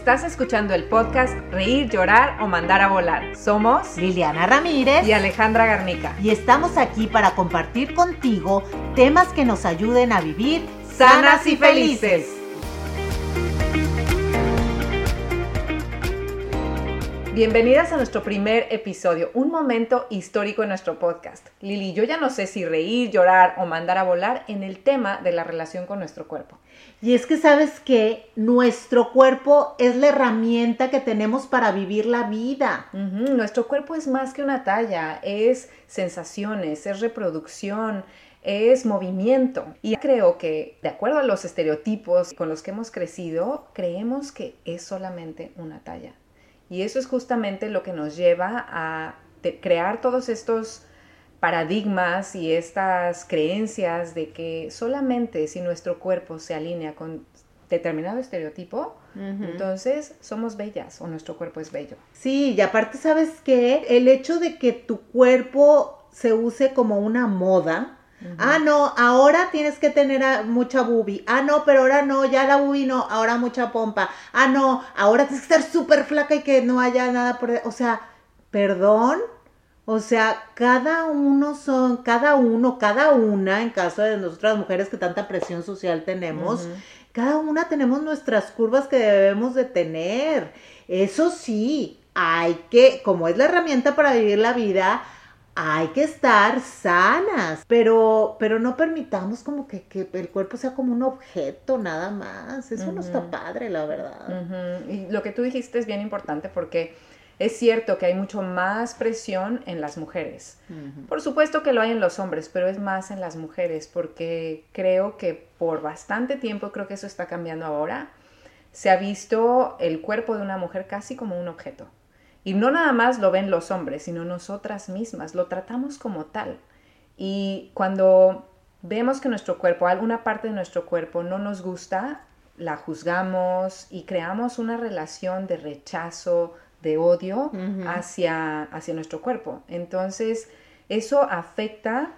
Estás escuchando el podcast Reír, Llorar o Mandar a Volar. Somos Liliana Ramírez y Alejandra Garnica. Y estamos aquí para compartir contigo temas que nos ayuden a vivir sanas y felices. Bienvenidas a nuestro primer episodio, un momento histórico en nuestro podcast. Lili, yo ya no sé si reír, llorar o mandar a volar en el tema de la relación con nuestro cuerpo. Y es que sabes que nuestro cuerpo es la herramienta que tenemos para vivir la vida. Nuestro cuerpo es más que una talla, es sensaciones, es reproducción, es movimiento. Y creo que, de acuerdo a los estereotipos con los que hemos crecido, creemos que es solamente una talla. Y eso es justamente lo que nos lleva a crear todos estos paradigmas y estas creencias de que solamente si nuestro cuerpo se alinea con determinado estereotipo, entonces somos bellas o nuestro cuerpo es bello. Sí, y aparte sabes que el hecho de que tu cuerpo se use como una moda, Ah, no, ahora tienes que tener mucha boobie. Ah, no, pero ahora no, ya la boobie no, ahora mucha pompa. Ah, no, ahora tienes que estar súper flaca y que no haya nada por... O sea, perdón, o sea, cada uno son, cada uno, cada una, en caso de nosotras mujeres que tanta presión social tenemos, cada una tenemos nuestras curvas que debemos de tener. Eso sí, hay que, como es la herramienta para vivir la vida, hay que estar sanas, pero, pero no permitamos como que, el cuerpo sea como un objeto nada más. Eso no está padre, la verdad. Y lo que tú dijiste es bien importante porque es cierto que hay mucho más presión en las mujeres. Por supuesto que lo hay en los hombres, pero es más en las mujeres porque creo que por bastante tiempo, creo que eso está cambiando ahora, se ha visto el cuerpo de una mujer casi como un objeto. Y no nada más lo ven los hombres, sino nosotras mismas, lo tratamos como tal. Y cuando vemos que nuestro cuerpo, alguna parte de nuestro cuerpo no nos gusta, la juzgamos y creamos una relación de rechazo, de odio hacia, hacia nuestro cuerpo. Entonces, eso afecta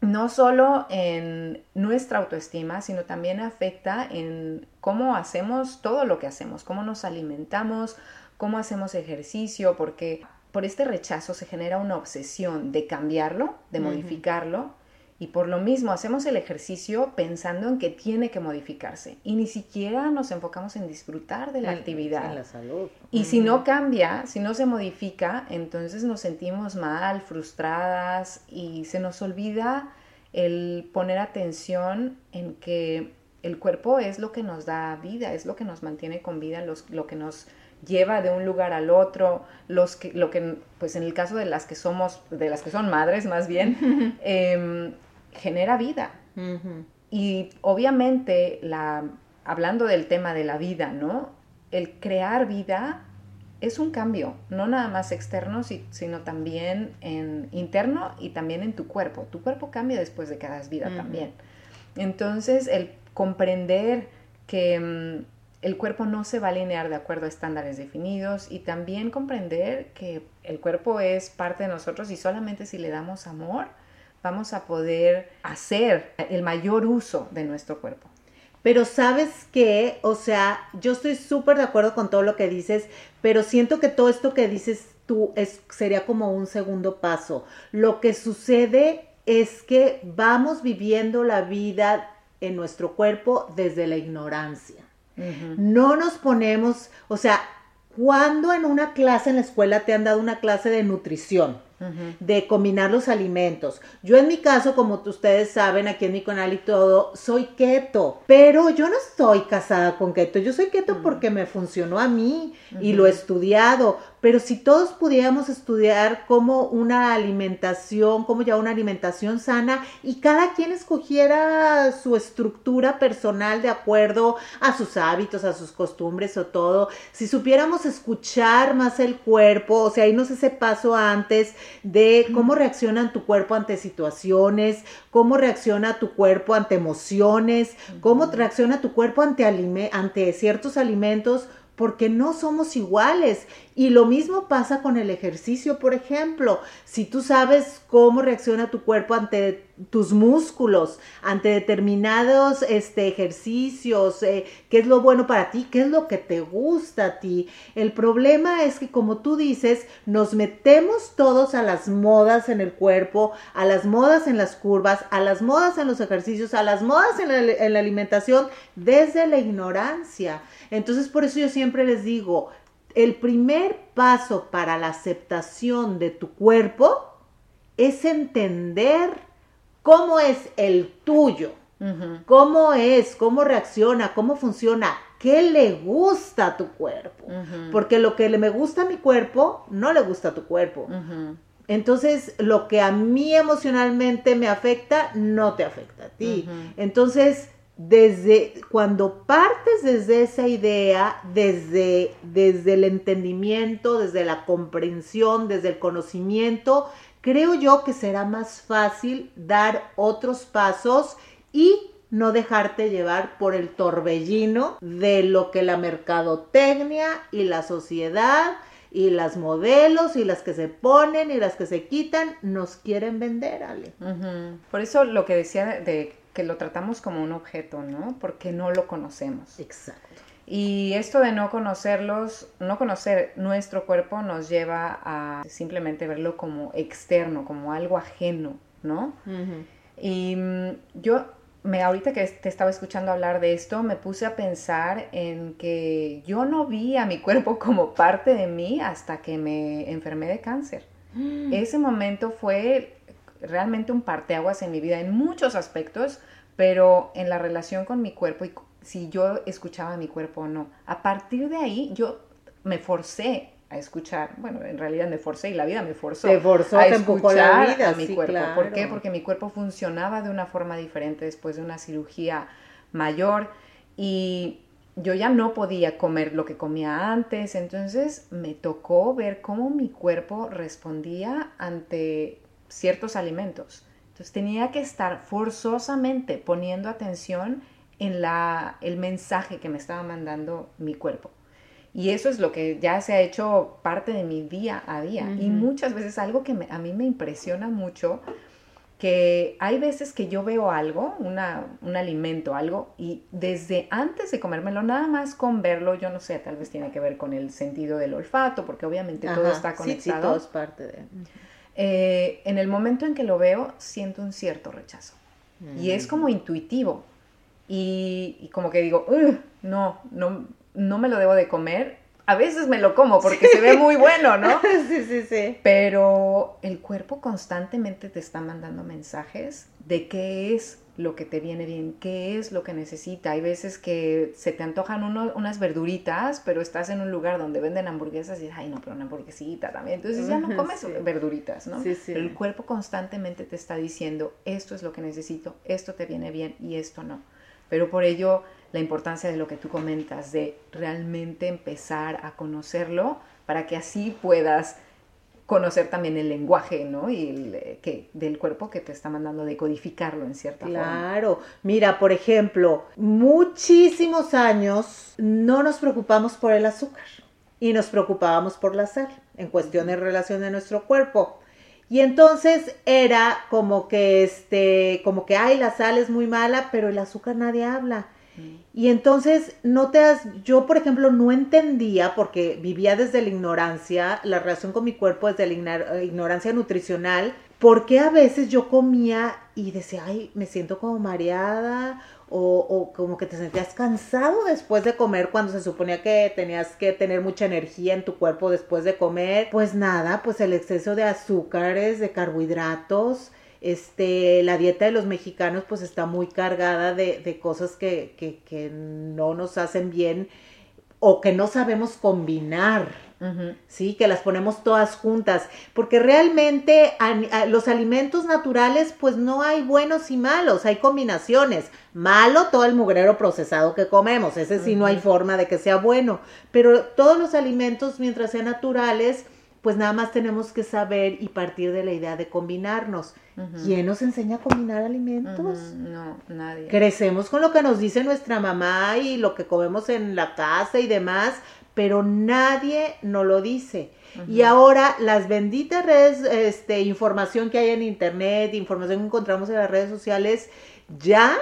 no solo en nuestra autoestima, sino también afecta en cómo hacemos todo lo que hacemos, cómo nos alimentamos, cómo hacemos ejercicio, porque por este rechazo se genera una obsesión de cambiarlo, de modificarlo, y por lo mismo hacemos el ejercicio pensando en que tiene que modificarse y ni siquiera nos enfocamos en disfrutar de la actividad. En la salud. Y si no cambia, si no se modifica, entonces nos sentimos mal, frustradas y se nos olvida el poner atención en que el cuerpo es lo que nos da vida, es lo que nos mantiene con vida, lo que nos lleva de un lugar al otro, los que, lo que, pues en el caso de las que somos, de las que son madres más bien, eh, genera vida. Y obviamente, la, hablando del tema de la vida, ¿no? El crear vida es un cambio, no nada más externo, sino también en interno y también en tu cuerpo. Tu cuerpo cambia después de que hagas vida también. Entonces, el comprender que mm, el cuerpo no se va a alinear de acuerdo a estándares definidos y también comprender que el cuerpo es parte de nosotros y solamente si le damos amor, vamos a poder hacer el mayor uso de nuestro cuerpo. Pero sabes qué, o sea, yo estoy súper de acuerdo con todo lo que dices, pero siento que todo esto que dices tú es, sería como un segundo paso. Lo que sucede es que vamos viviendo la vida en nuestro cuerpo desde la ignorancia. No nos ponemos, o sea, cuando en una clase en la escuela te han dado una clase de nutrición? De combinar los alimentos. Yo en mi caso, como ustedes saben, aquí en mi canal y todo, soy keto, pero yo no estoy casada con keto, yo soy keto porque me funcionó a mí y lo he estudiado, pero si todos pudiéramos estudiar como una alimentación, como ya una alimentación sana y cada quien escogiera su estructura personal de acuerdo a sus hábitos, a sus costumbres o todo, si supiéramos escuchar más el cuerpo, o sea, irnos ese paso antes de cómo reacciona tu cuerpo ante situaciones, cómo reacciona tu cuerpo ante emociones, cómo reacciona tu cuerpo ante, ante ciertos alimentos, porque no somos iguales. Y lo mismo pasa con el ejercicio, por ejemplo. Si tú sabes cómo reacciona tu cuerpo ante tus músculos, ante determinados este, ejercicios, eh, qué es lo bueno para ti, qué es lo que te gusta a ti. El problema es que, como tú dices, nos metemos todos a las modas en el cuerpo, a las modas en las curvas, a las modas en los ejercicios, a las modas en la, en la alimentación, desde la ignorancia. Entonces, por eso yo siempre les digo, el primer paso para la aceptación de tu cuerpo es entender cómo es el tuyo, cómo es, cómo reacciona, cómo funciona, qué le gusta a tu cuerpo. Porque lo que le me gusta a mi cuerpo no le gusta a tu cuerpo. Entonces, lo que a mí emocionalmente me afecta, no te afecta a ti. Entonces, desde cuando partes desde esa idea, desde, desde el entendimiento, desde la comprensión, desde el conocimiento, creo yo que será más fácil dar otros pasos y no dejarte llevar por el torbellino de lo que la mercadotecnia y la sociedad y las modelos y las que se ponen y las que se quitan nos quieren vender, Ale. Por eso lo que decía de que lo tratamos como un objeto, ¿no? Porque no lo conocemos. Exacto. Y esto de no conocerlos, no conocer nuestro cuerpo nos lleva a simplemente verlo como externo, como algo ajeno, ¿no? Y mm, yo, me, ahorita que te estaba escuchando hablar de esto, me puse a pensar en que yo no vi a mi cuerpo como parte de mí hasta que me enfermé de cáncer. Mm. Ese momento fue realmente un parteaguas en mi vida en muchos aspectos, pero en la relación con mi cuerpo y si yo escuchaba a mi cuerpo o no. A partir de ahí yo me forcé a escuchar, bueno, en realidad me forcé y la vida me forzó, te forzó a escuchar la vida, a mi cuerpo. ¿Por qué? Porque mi cuerpo funcionaba de una forma diferente después de una cirugía mayor y yo ya no podía comer lo que comía antes, entonces me tocó ver cómo mi cuerpo respondía ante ciertos alimentos. Entonces tenía que estar forzosamente poniendo atención en la, el mensaje que me estaba mandando mi cuerpo. Y eso es lo que ya se ha hecho parte de mi día a día. Y muchas veces algo que a mí me impresiona mucho, que hay veces que yo veo algo, una, un alimento, algo, y desde antes de comérmelo, nada más con verlo, yo no sé, tal vez tiene que ver con el sentido del olfato, porque obviamente todo está conectado. Sí, todo es parte de... Eh, en el momento en que lo veo, siento un cierto rechazo. Y es como intuitivo. Y, como que digo, no, no, no me lo debo de comer. A veces me lo como porque se ve muy bueno, ¿no? sí, sí, sí. Pero el cuerpo constantemente te está mandando mensajes de qué es lo que te viene bien, qué es lo que necesita. Hay veces que se te antojan unas verduritas, pero estás en un lugar donde venden hamburguesas y dices, ay, no, pero una hamburguesita también. Entonces ya no comes verduritas, ¿no? Sí, sí. Pero el cuerpo constantemente te está diciendo, esto es lo que necesito, esto te viene bien y esto no. Pero por ello la importancia de lo que tú comentas, de realmente empezar a conocerlo para que así puedas conocer también el lenguaje, ¿no? Y el, eh, que, del cuerpo que te está mandando decodificarlo en cierta forma. Claro. Mira, por ejemplo, muchísimos años no nos preocupamos por el azúcar y nos preocupábamos por la sal en cuestión de relación de nuestro cuerpo. Y entonces era como que este, como que ay, la sal es muy mala, pero el azúcar nadie habla. Y entonces, no te has, yo por ejemplo no entendía, porque vivía desde la ignorancia, la relación con mi cuerpo desde la ignorancia nutricional, porque a veces yo comía y decía, ay, me siento como mareada, o, o, como que te sentías cansado después de comer cuando se suponía que tenías que tener mucha energía en tu cuerpo después de comer. Pues nada, pues el exceso de azúcares, de carbohidratos, este, la dieta de los mexicanos pues está muy cargada de, cosas que, que, no nos hacen bien o que no sabemos combinar, ¿sí? Que las ponemos todas juntas, porque realmente los alimentos naturales pues no hay buenos y malos, hay combinaciones. Malo todo el mugrero procesado que comemos, ese sí no hay forma de que sea bueno, pero todos los alimentos mientras sean naturales, pues nada más tenemos que saber y partir de la idea de combinarnos. ¿Quién nos enseña a combinar alimentos? No, nadie. Crecemos con lo que nos dice nuestra mamá y lo que comemos en la casa y demás, pero nadie nos lo dice. Y ahora las benditas redes, este, información que hay en internet, información que encontramos en las redes sociales, ya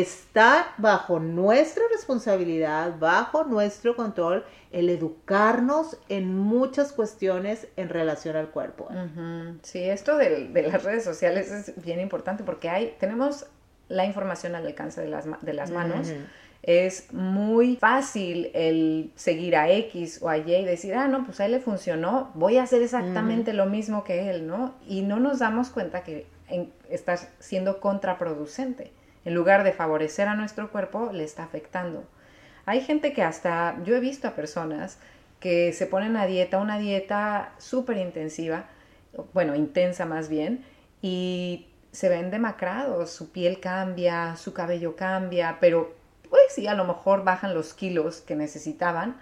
está bajo nuestra responsabilidad, bajo nuestro control, el educarnos en muchas cuestiones en relación al cuerpo. Sí, esto de, las redes sociales es bien importante porque hay, tenemos la información al alcance de las, de las manos es muy fácil el seguir a X o a Y y decir, ah, no, pues a él le funcionó, voy a hacer exactamente lo mismo que él, ¿no? Y no nos damos cuenta que estás siendo contraproducente. En lugar de favorecer a nuestro cuerpo, le está afectando. Hay gente que hasta, yo he visto a personas que se ponen a dieta, una dieta súper intensiva, bueno, intensa más bien, y se ven demacrados, su piel cambia, su cabello cambia, pero pues sí, a lo mejor bajan los kilos que necesitaban,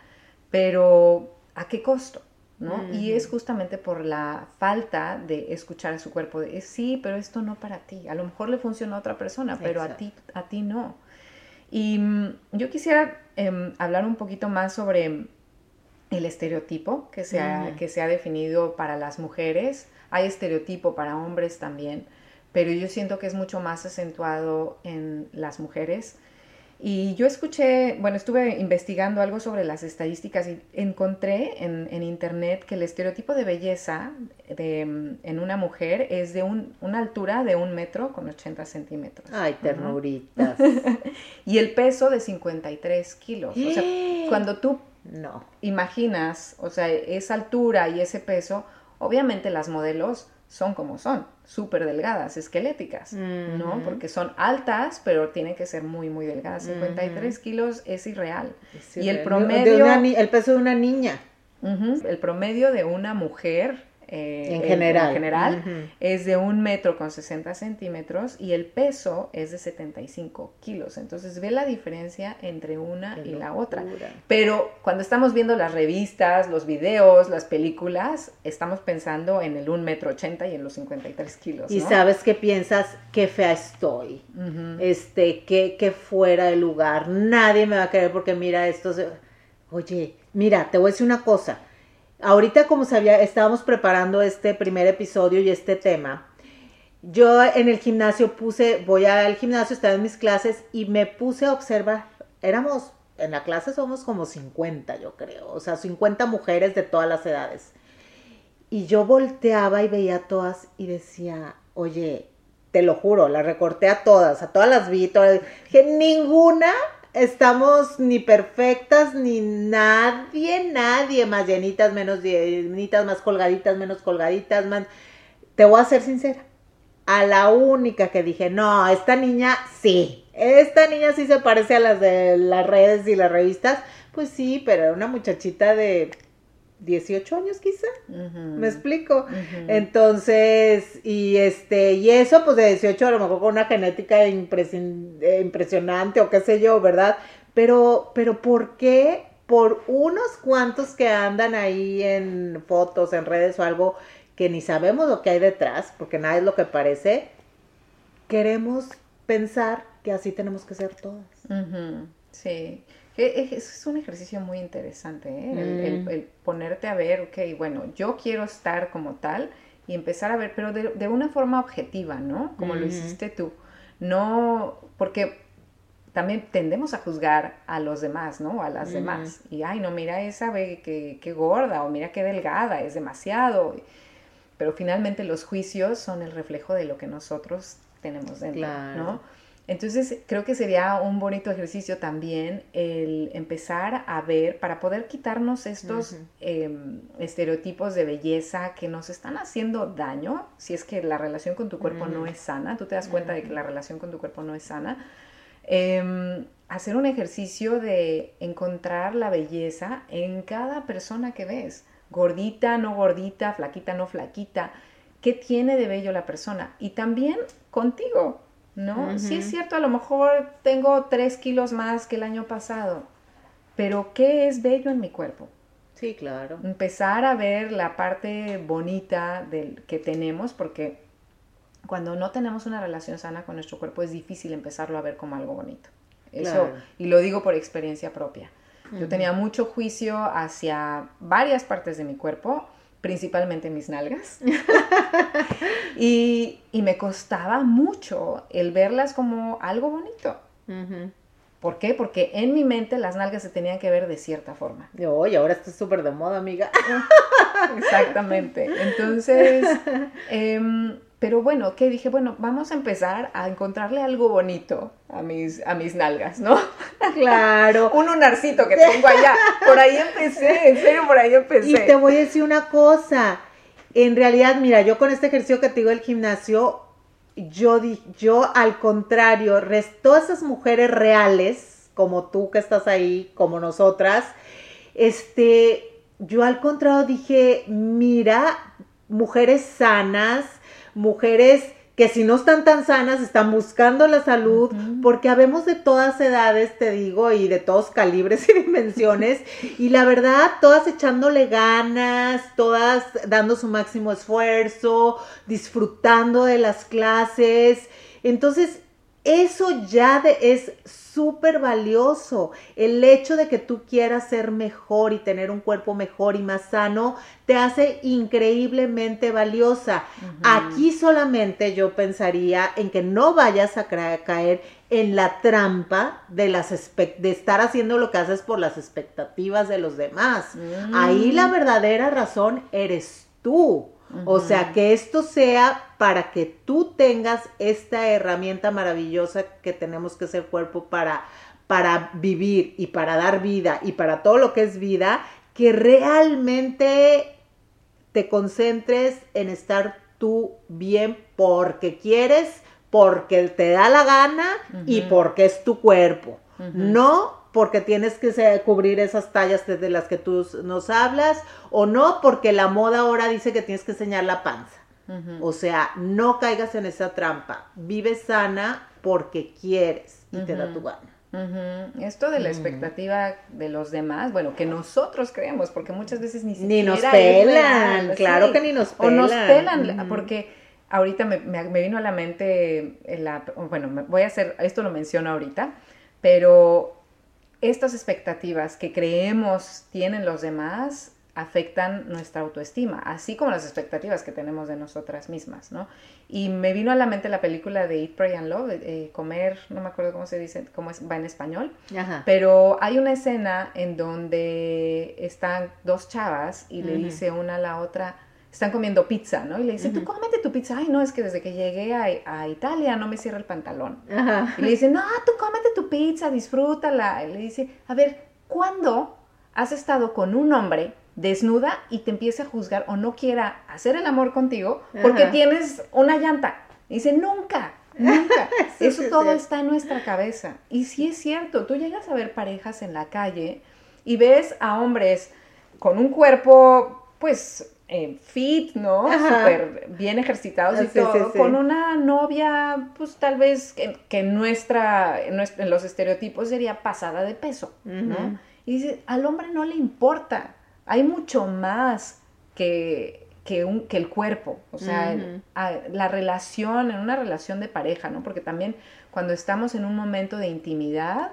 pero ¿a qué costo? ¿No? Y es justamente por la falta de escuchar a su cuerpo, de sí, pero esto no para ti, a lo mejor le funciona a otra persona, pero a ti, a ti no. Y mm, yo quisiera em, hablar un poquito más sobre el estereotipo que se, ha, que se ha definido para las mujeres. Hay estereotipo para hombres también, pero yo siento que es mucho más acentuado en las mujeres. Y yo escuché, bueno, estuve investigando algo sobre las estadísticas y encontré en, internet que el estereotipo de belleza de, en una mujer es de una altura de un metro con 80 centímetros. Ay, ternuritas. y el peso de 53 kilos. O sea, cuando tú no. imaginas, o sea, esa altura y ese peso, obviamente las modelos son como son, súper delgadas, esqueléticas, ¿no? Porque son altas, pero tienen que ser muy, muy delgadas. 53 kilos es irreal. y el promedio... el peso de una niña. el promedio de una mujer eh, en general, general es de un metro con 60 centímetros y el peso es de 75 kilos. Entonces ve la diferencia entre una y la otra. Pero cuando estamos viendo las revistas, los videos, las películas, estamos pensando en el un metro 80 y en los 53 kilos. Y sabes qué piensas, qué fea estoy, este, qué, qué fuera de lugar, nadie me va a querer porque mira esto. Oye, mira, te voy a decir una cosa ahorita como sabía, estábamos preparando este primer episodio y este tema, yo en el gimnasio puse, voy al gimnasio, estaba en mis clases y me puse a observar, éramos, en la clase somos como 50 yo creo, o sea, 50 mujeres de todas las edades. Y yo volteaba y veía a todas y decía, oye, te lo juro, las recorté a todas, a todas las vi, todas, que ninguna estamos ni perfectas, ni nadie, nadie más llenitas, menos llenitas, más colgaditas, menos colgaditas, más... Te voy a ser sincera. A la única que dije, no, esta niña sí, esta niña sí se parece a las de las redes y las revistas, pues sí, pero era una muchachita de 18 años quizá, me explico. Entonces, y este, y eso pues de 18 a lo mejor con una genética impresionante o qué sé yo, ¿verdad? Pero, pero ¿por qué por unos cuantos que andan ahí en fotos, en redes o algo que ni sabemos lo que hay detrás, porque nada es lo que parece, queremos pensar que así tenemos que ser todas? Sí. Es un ejercicio muy interesante, ¿eh? el, ponerte a ver, ok, bueno, yo quiero estar como tal y empezar a ver, pero de, una forma objetiva, ¿no? Como lo hiciste tú. No, porque también tendemos a juzgar a los demás, ¿no? A las demás. Y, ay, no, mira esa, ve qué gorda, o mira qué delgada, es demasiado. Pero finalmente los juicios son el reflejo de lo que nosotros tenemos dentro, ¿no? Entonces creo que sería un bonito ejercicio también el empezar a ver para poder quitarnos estos em, estereotipos de belleza que nos están haciendo daño, si es que la relación con tu cuerpo no es sana, tú te das cuenta de que la relación con tu cuerpo no es sana. Em, hacer un ejercicio de encontrar la belleza en cada persona que ves, gordita, no gordita, flaquita, no flaquita, qué tiene de bello la persona. Y también contigo ¿no? Sí es cierto, a lo mejor tengo tres kilos más que el año pasado, pero ¿qué es bello en mi cuerpo? Sí, claro. Empezar a ver la parte bonita del, que tenemos, porque cuando no tenemos una relación sana con nuestro cuerpo es difícil empezarlo a ver como algo bonito. Eso, y lo digo por experiencia propia. Yo tenía mucho juicio hacia varias partes de mi cuerpo, principalmente mis nalgas. y, me costaba mucho el verlas como algo bonito. ¿Por qué? Porque en mi mente las nalgas se tenían que ver de cierta forma. Oye, ahora está súper de moda, amiga. Exactamente. Entonces, em, pero bueno, ¿qué dije? Bueno, vamos a empezar a encontrarle algo bonito a mis, a mis nalgas, ¿no? Claro. Un lunarcito que tengo allá. Por ahí empecé, en serio, por ahí empecé. Y te voy a decir una cosa. En realidad, mira, yo con este ejercicio que te digo del gimnasio, yo, yo al contrario, todas esas mujeres reales, como tú que estás ahí, como nosotras, este, yo al contrario dije, mira, mujeres sanas, mujeres que si no están tan sanas están buscando la salud, porque habemos de todas edades, te digo, y de todos calibres y dimensiones, y la verdad, todas echándole ganas, todas dando su máximo esfuerzo, disfrutando de las clases. Entonces, eso ya de, es súper valioso. El hecho de que tú quieras ser mejor y tener un cuerpo mejor y más sano te hace increíblemente valiosa. Aquí solamente yo pensaría en que no vayas a caer en la trampa de, las de estar haciendo lo que haces por las expectativas de los demás. Ahí la mm. verdadera razón eres tú. O sea, que esto sea para que tú tengas esta herramienta maravillosa que tenemos que ser cuerpo para, para vivir y para dar vida y para todo lo que es vida, que realmente te concentres en estar tú bien porque quieres, porque te da la gana y porque es tu cuerpo. No porque tienes que cubrir esas tallas desde las que tú nos hablas, o no porque la moda ahora dice que tienes que enseñar la panza. O sea, no caigas en esa trampa. Vive sana porque quieres y te da tu gana. Esto de la expectativa de los demás, bueno, que nosotros creemos, porque muchas veces ni siquiera. Ni nos pelan, claro que ni nos pelan. O nos pelan, porque ahorita me, vino a la mente, la, bueno, voy a hacer, esto lo menciono ahorita, pero estas expectativas que creemos tienen los demás afectan nuestra autoestima, así como las expectativas que tenemos de nosotras mismas, ¿no? Y me vino a la mente la película de Eat, Pray and Love, eh, comer, no me acuerdo cómo se dice, cómo es, va en español, pero hay una escena en donde están dos chavas y le dice una a la otra, están comiendo pizza, ¿no? Y le dicen, tú cómete tu pizza. Ay, no, es que desde que llegué a, Italia no me cierra el pantalón. Y le dicen, no, tú cómete tu pizza, disfrútala. Y le dice, a ver, ¿cuándo has estado con un hombre desnuda y te empieza a juzgar o no quiera hacer el amor contigo porque tienes una llanta? Y dice, nunca, nunca. Eso todo está en nuestra cabeza. Y sí es cierto, tú llegas a ver parejas en la calle y ves a hombres con un cuerpo, pues eh, fit, ¿no? Súper bien ejercitados y todo, con una novia, pues tal vez que, en, nuestra, en, los estereotipos sería pasada de peso, ¿no? Y dice, al hombre no le importa, hay mucho más que, que, un, que el cuerpo, o sea, la relación, en una relación de pareja, ¿no? Porque también cuando estamos en un momento de intimidad,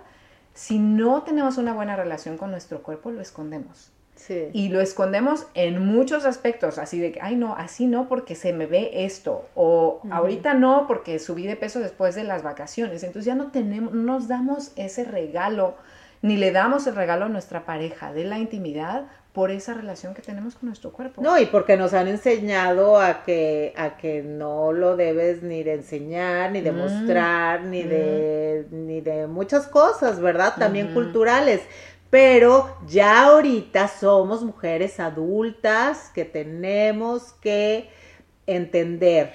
si no tenemos una buena relación con nuestro cuerpo, lo escondemos. Y lo escondemos en muchos aspectos, así de que, ay no, así no porque se me ve esto, o ahorita no porque subí de peso después de las vacaciones. Entonces ya no tenemos, no nos damos ese regalo, ni le damos el regalo a nuestra pareja de la intimidad por esa relación que tenemos con nuestro cuerpo. No, y porque nos han enseñado a que, a que no lo debes ni de enseñar, ni de mm, mostrar, ni, de, mm. ni de muchas cosas, ¿verdad? También culturales pero ya ahorita somos mujeres adultas que tenemos que entender.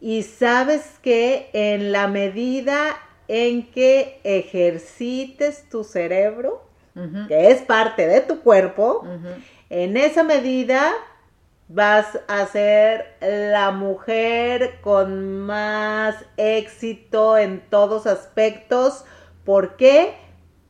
Y sabes que en la medida en que ejercites tu cerebro, que es parte de tu cuerpo, en esa medida vas a ser la mujer con más éxito en todos aspectos. ¿Por qué?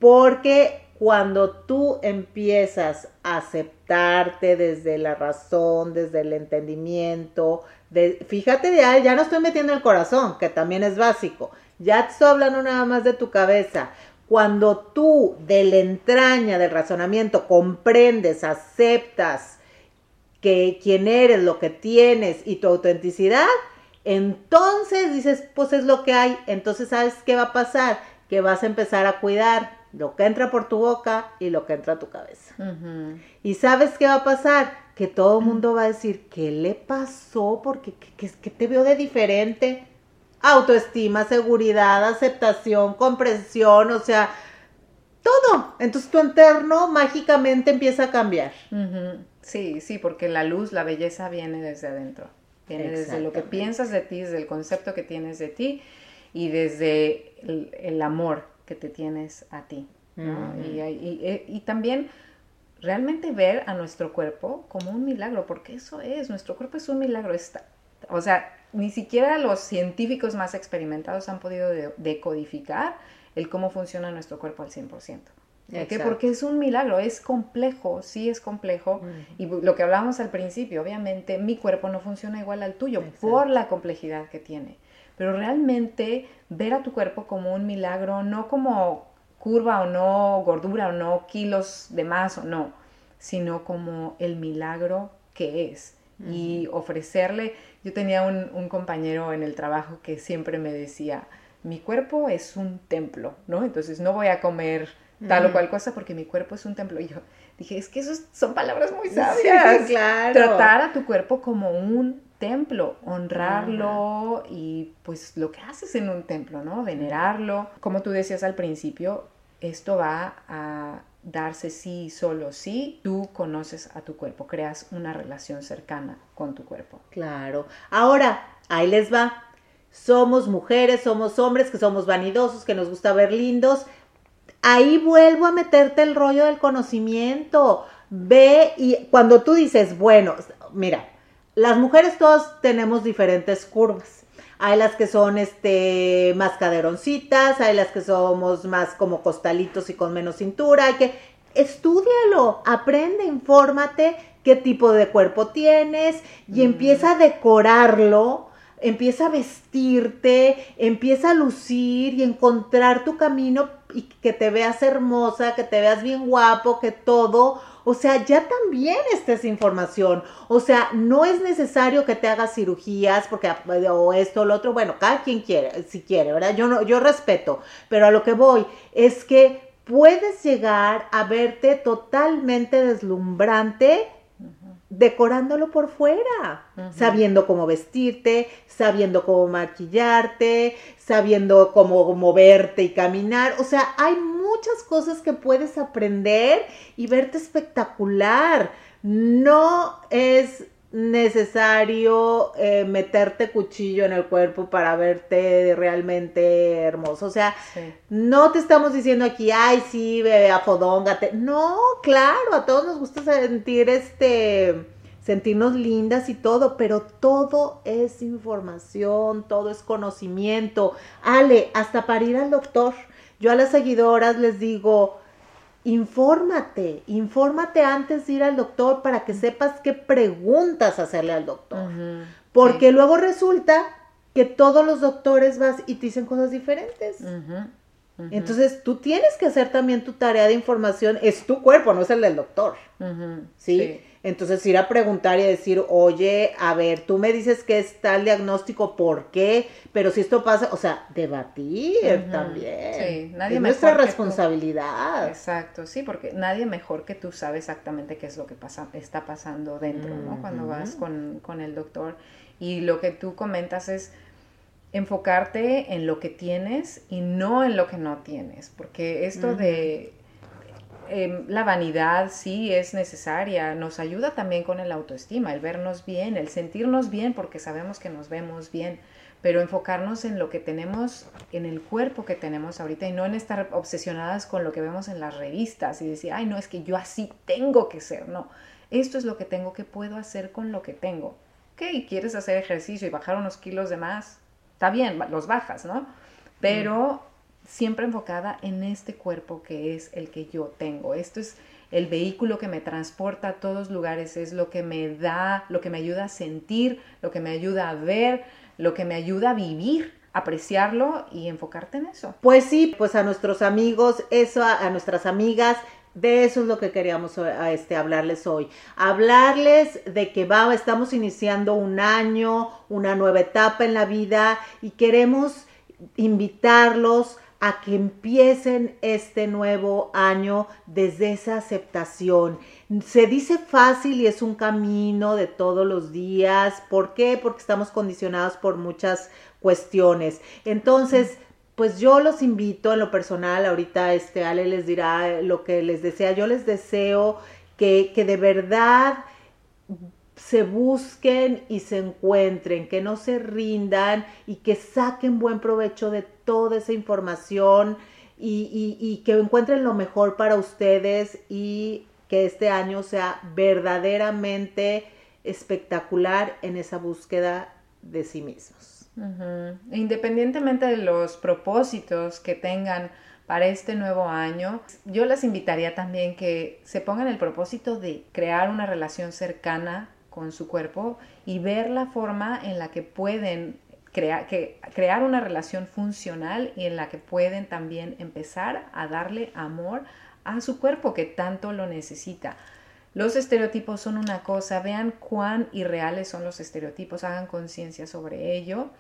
Porque cuando tú empiezas a aceptarte desde la razón, desde el entendimiento, de, fíjate, ya, ya no estoy metiendo el corazón, que también es básico, ya estoy hablando nada más de tu cabeza. Cuando tú de la entraña del razonamiento comprendes, aceptas que quién eres, lo que tienes y tu autenticidad, entonces dices, pues es lo que hay. Entonces, ¿sabes qué va a pasar? Que vas a empezar a cuidar lo que entra por tu boca y lo que entra a tu cabeza. Y ¿sabes qué va a pasar? Que todo el mundo va a decir, ¿qué le pasó? Porque ¿qué, qué te veo de diferente? Autoestima, seguridad, aceptación, comprensión, o sea, todo. Entonces tu entorno mágicamente empieza a cambiar. Sí, sí, porque la luz, la belleza viene desde adentro. Viene desde lo que piensas de ti, desde el concepto que tienes de ti y desde el, amor que te tienes a ti. Eh, y, también realmente ver a nuestro cuerpo como un milagro, porque eso es, nuestro cuerpo es un milagro. Está, o sea, ni siquiera los científicos más experimentados han podido decodificar el cómo funciona nuestro cuerpo al 100%. ¿Por Porque es un milagro, es complejo, sí es complejo. Y lo que hablábamos al principio, obviamente mi cuerpo no funciona igual al tuyo por la complejidad que tiene. Pero realmente ver a tu cuerpo como un milagro, no como curva o no, gordura o no, kilos de más o no, sino como el milagro que es. Y ofrecerle, yo tenía un, un compañero en el trabajo que siempre me decía, mi cuerpo es un templo, ¿no? Entonces no voy a comer tal o cual cosa porque mi cuerpo es un templo. Y yo dije, es que esas son palabras muy sabias. claro. Tratar a tu cuerpo como un templo, honrarlo y pues lo que haces en un templo, ¿no? Venerarlo. Como tú decías al principio, esto va a darse sí solo sí tú conoces a tu cuerpo, creas una relación cercana con tu cuerpo. Claro. Ahora, ahí les va. Somos mujeres, somos hombres que somos vanidosos, que nos gusta ver lindos ahí vuelvo a meterte el rollo del conocimiento. Ve y cuando tú dices, bueno, mira, las mujeres todas tenemos diferentes curvas. Hay las que son este más caderoncitas, hay las que somos más como costalitos y con menos cintura, hay que estudialo, aprende, infórmate qué tipo de cuerpo tienes y empieza a decorarlo empieza a vestirte, empieza a lucir y encontrar tu camino y que te veas hermosa, que te veas bien guapo, que todo. O sea, ya también esta es información. O sea, no es necesario que te hagas cirugías porque o esto o lo otro. Bueno, cada quien quiere, si quiere, ¿verdad? Yo no, yo respeto. Pero a lo que voy es que puedes llegar a verte totalmente deslumbrante decorándolo por fuera, sabiendo cómo vestirte, sabiendo cómo maquillarte, sabiendo cómo moverte y caminar. O sea, hay muchas cosas que puedes aprender y verte espectacular. No es necesario eh, meterte cuchillo en el cuerpo para verte realmente hermoso. O sea, no te estamos diciendo aquí, ay, sí, bebé, afodóngate. No, claro, a todos nos gusta sentir este sentirnos lindas y todo, pero todo es información, todo es conocimiento. Ale, hasta para ir al doctor, yo a las seguidoras les digo, infórmate, infórmate antes de ir al doctor para que sepas qué preguntas hacerle al doctor. Porque luego resulta que todos los doctores vas y te dicen cosas diferentes. Entonces tú tienes que hacer también tu tarea de información, es tu cuerpo, no es el del doctor. ¿sí? Entonces ir a preguntar y decir, oye, a ver, tú me dices que es tal diagnóstico, ¿por qué? Pero si esto pasa, o sea, debatir también. Sí, nadie es nuestra responsabilidad. Exacto, sí, porque nadie mejor que tú sabe exactamente qué es lo que pasa, está pasando dentro, ¿no? Cuando vas con, con el doctor. Y lo que tú comentas es enfocarte en lo que tienes y no en lo que no tienes, porque esto de Em, la vanidad sí es necesaria, nos ayuda también con el autoestima, el vernos bien, el sentirnos bien porque sabemos que nos vemos bien, pero enfocarnos en lo que tenemos, en el cuerpo que tenemos ahorita y no en estar obsesionadas con lo que vemos en las revistas y decir, ay, no, es que yo así tengo que ser, no, esto es lo que tengo, que puedo hacer con lo que tengo? ¿Qué? ¿Quieres hacer ejercicio y bajar unos kilos de más? Está bien, los bajas, ¿no? Pero siempre enfocada en este cuerpo que es el que yo tengo. Esto es el vehículo que me transporta a todos lugares, es lo que me da, lo que me ayuda a sentir, lo que me ayuda a ver, lo que me ayuda a vivir apreciarlo y enfocarte en eso. Pues sí, pues a nuestros amigos, eso a, nuestras amigas, de eso es lo que queríamos este, hablarles hoy. Hablarles de que va, estamos iniciando un año, una nueva etapa en la vida y queremos invitarlos a que empiecen este nuevo año desde esa aceptación. Se dice fácil y es un camino de todos los días. ¿Por qué? Porque estamos condicionados por muchas cuestiones. Entonces, pues yo los invito en lo personal, ahorita este Ale les dirá lo que les desea, yo les deseo que, que de verdad se busquen y se encuentren, que no se rindan y que saquen buen provecho de toda esa información y, y, que encuentren lo mejor para ustedes y que este año sea verdaderamente espectacular en esa búsqueda de sí mismos. Independientemente de los propósitos que tengan para este nuevo año, yo les invitaría también que se pongan el propósito de crear una relación cercana con su cuerpo y ver la forma en la que pueden crear, que, crear una relación funcional y en la que pueden también empezar a darle amor a su cuerpo que tanto lo necesita. Los estereotipos son una cosa, vean cuán irreales son los estereotipos, hagan conciencia sobre ello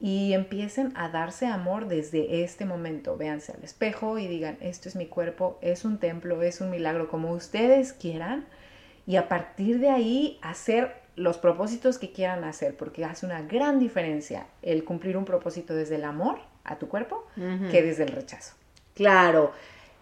y empiecen a darse amor desde este momento. Véanse al espejo y digan, esto es mi cuerpo, es un templo, es un milagro, como ustedes quieran. Y a partir de ahí hacer los propósitos que quieran hacer, porque hace una gran diferencia el cumplir un propósito desde el amor a tu cuerpo que desde el rechazo. Claro.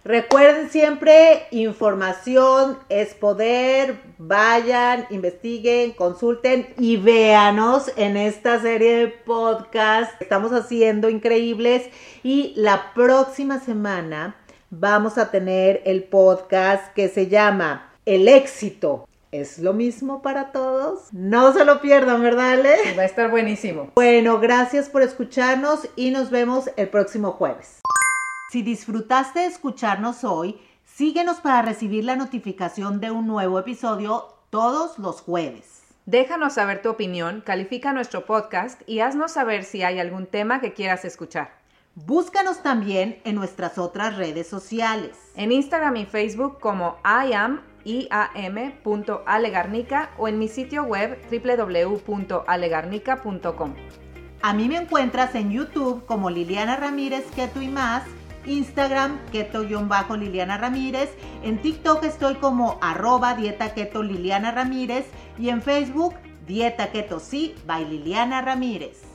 Recuerden siempre, información es poder, vayan, investiguen, consulten y véanos en esta serie de podcast. Estamos haciendo increíbles y la próxima semana vamos a tener el podcast que se llama El éxito. ¿Es lo mismo para todos? No se lo pierdan, ¿verdad, Ale? va a estar buenísimo. Bueno, gracias por escucharnos y nos vemos el próximo jueves. Si disfrutaste de escucharnos hoy, síguenos para recibir la notificación de un nuevo episodio todos los jueves. Déjanos saber tu opinión, califica nuestro podcast y haznos saber si hay algún tema que quieras escuchar. Búscanos también en nuestras otras redes sociales. En Instagram y Facebook como iam.alegarnica o en mi sitio web www.alegarnica.com. A mí me encuentras en YouTube como Liliana Ramírez Keto y más Instagram, keto-liliana Ramírez. En TikTok estoy como arroba dieta keto Liliana Ramírez. Y en Facebook, dieta keto sí, by Liliana Ramírez.